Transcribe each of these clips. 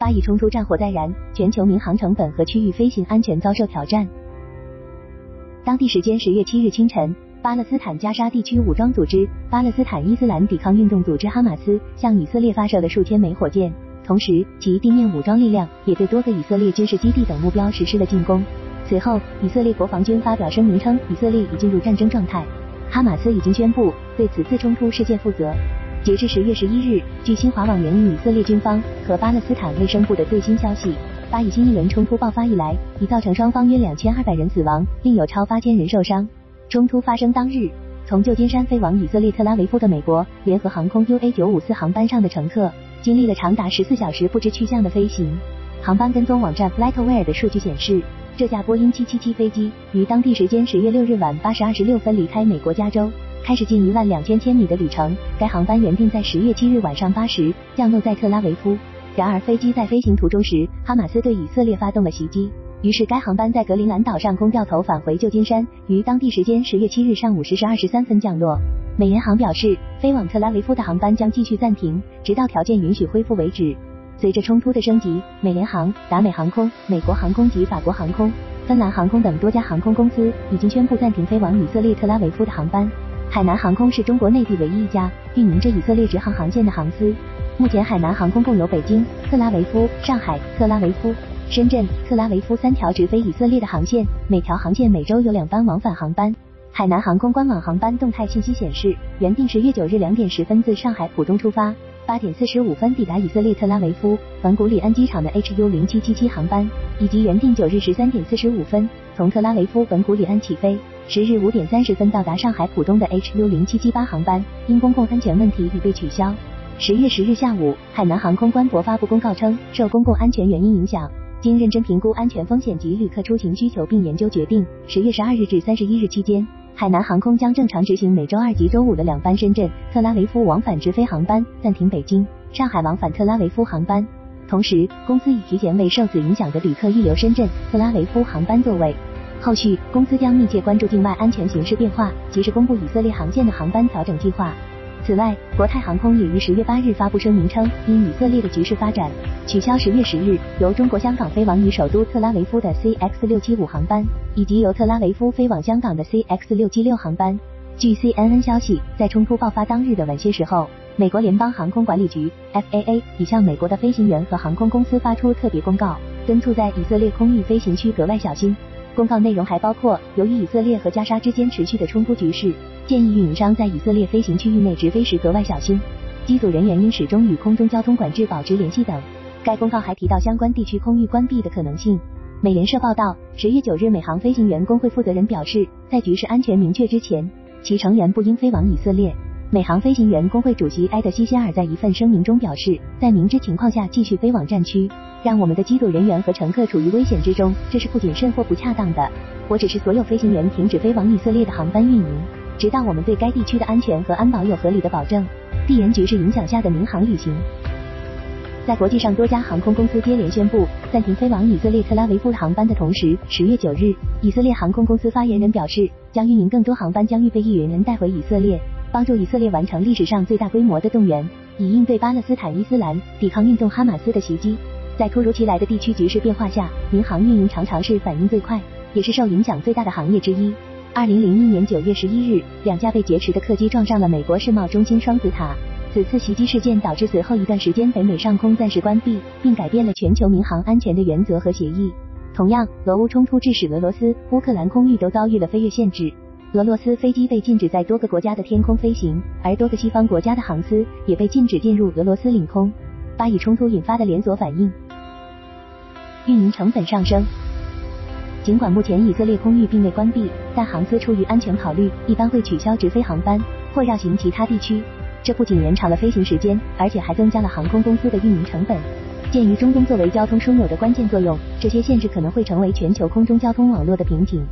巴以冲突战火再燃，全球民航成本和区域飞行安全遭受挑战。当地时间十月七日清晨，巴勒斯坦加沙地区武装组织巴勒斯坦伊斯兰抵抗运动组织哈马斯向以色列发射了数千枚火箭，同时其地面武装力量也对多个以色列军事基地等目标实施了进攻。随后，以色列国防军发表声明称，以色列已进入战争状态，哈马斯已经宣布对此次冲突事件负责。截至十月十一日，据新华网援引以色列军方和巴勒斯坦卫生部的最新消息，巴以新一轮冲突爆发以来，已造成双方约两千二百人死亡，另有超八千人受伤。冲突发生当日，从旧金山飞往以色列特拉维夫的美国联合航空 UA 九五四航班上的乘客，经历了长达十四小时不知去向的飞行。航班跟踪网站 FlightAware 的数据显示，这架波音七七七飞机于当地时间十月六日晚八时二十六分离开美国加州。开始近一万两千千米的旅程。该航班原定在十月七日晚上八时降落在特拉维夫，然而飞机在飞行途中时，哈马斯对以色列发动了袭击，于是该航班在格陵兰岛上空掉头返回旧金山，于当地时间十月七日上午十时二十三分降落。美联航表示，飞往特拉维夫的航班将继续暂停，直到条件允许恢复为止。随着冲突的升级，美联航、达美航空、美国航空及法国航空、芬兰航空等多家航空公司已经宣布暂停飞往以色列特拉维夫的航班。海南航空是中国内地唯一一家运营着以色列直航航线的航司。目前，海南航空共有北京、特拉维夫、上海、特拉维夫、深圳、特拉维夫三条直飞以色列的航线，每条航线每周有两班往返航班。海南航空官网航班动态信息显示，原定十月九日两点十分自上海浦东出发，八点四十五分抵达以色列特拉维夫本古里安机场的 HU 零七七七航班，以及原定九日十三点四十五分从特拉维夫本古里安起飞。十日五点三十分到达上海浦东的 HU 零七七八航班，因公共安全问题已被取消。十月十日下午，海南航空官博发布公告称，受公共安全原因影响，经认真评估安全风险及旅客出行需求并研究决定，十月十二日至三十一日期间，海南航空将正常执行每周二及周五的两班深圳、特拉维夫往返直飞航班，暂停北京、上海往返特拉维夫航班。同时，公司已提前为受此影响的旅客预留深圳、特拉维夫航班座位。后续，公司将密切关注境外安全形势变化，及时公布以色列航线的航班调整计划。此外，国泰航空也于十月八日发布声明称，因以色列的局势发展，取消十月十日由中国香港飞往与首都特拉维夫的 CX 六七五航班，以及由特拉维夫飞往香港的 CX 六七六航班。据 CNN 消息，在冲突爆发当日的晚些时候，美国联邦航空管理局 FAA 已向美国的飞行员和航空公司发出特别公告，敦促在以色列空域飞行区格外小心。公告内容还包括，由于以色列和加沙之间持续的冲突局势，建议运营商在以色列飞行区域内直飞时格外小心，机组人员应始终与空中交通管制保持联系等。该公告还提到相关地区空域关闭的可能性。美联社报道，十月九日，美航飞行员工会负责人表示，在局势安全明确之前，其成员不应飞往以色列。美航飞行员工会主席埃德希希尔在一份声明中表示，在明知情况下继续飞往战区，让我们的机组人员和乘客处于危险之中，这是不谨慎或不恰当的。我指示所有飞行员停止飞往以色列的航班运营，直到我们对该地区的安全和安保有合理的保证。地缘局势影响下的民航旅行，在国际上多家航空公司接连宣布暂停飞往以色列特拉维夫的航班的同时，十月九日，以色列航空公司发言人表示，将运营更多航班，将预备役人员带回以色列。帮助以色列完成历史上最大规模的动员，以应对巴勒斯坦伊斯兰抵抗运动哈马斯的袭击。在突如其来的地区局势变化下，民航运营常常是反应最快，也是受影响最大的行业之一。二零零一年九月十一日，两架被劫持的客机撞上了美国世贸中心双子塔。此次袭击事件导致随后一段时间北美上空暂时关闭，并改变了全球民航安全的原则和协议。同样，俄乌冲突致使俄罗斯、乌克兰空域都遭遇了飞越限制。俄罗斯飞机被禁止在多个国家的天空飞行，而多个西方国家的航司也被禁止进入俄罗斯领空。巴以冲突引发的连锁反应，运营成本上升。尽管目前以色列空域并未关闭，但航司出于安全考虑，一般会取消直飞航班或绕行其他地区。这不仅延长了飞行时间，而且还增加了航空公司的运营成本。鉴于中东作为交通枢纽的关键作用，这些限制可能会成为全球空中交通网络的瓶颈。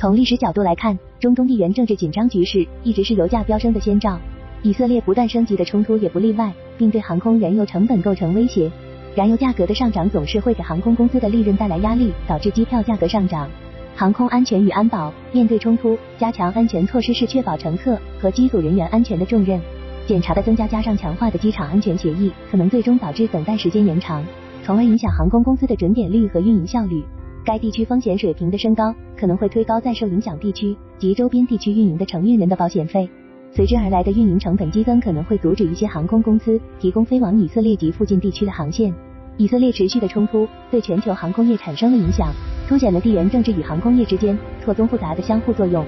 从历史角度来看，中东地缘政治紧张局势一直是油价飙升的先兆，以色列不断升级的冲突也不例外，并对航空燃油成本构成威胁。燃油价格的上涨总是会给航空公司的利润带来压力，导致机票价格上涨。航空安全与安保，面对冲突，加强安全措施是确保乘客和机组人员安全的重任。检查的增加加上强化的机场安全协议，可能最终导致等待时间延长。从而影响航空公司的准点率和运营效率。该地区风险水平的升高，可能会推高在受影响地区及周边地区运营的承运人的保险费。随之而来的运营成本激增，可能会阻止一些航空公司提供飞往以色列及附近地区的航线。以色列持续的冲突对全球航空业产生了影响，凸显了地缘政治与航空业之间错综复杂的相互作用。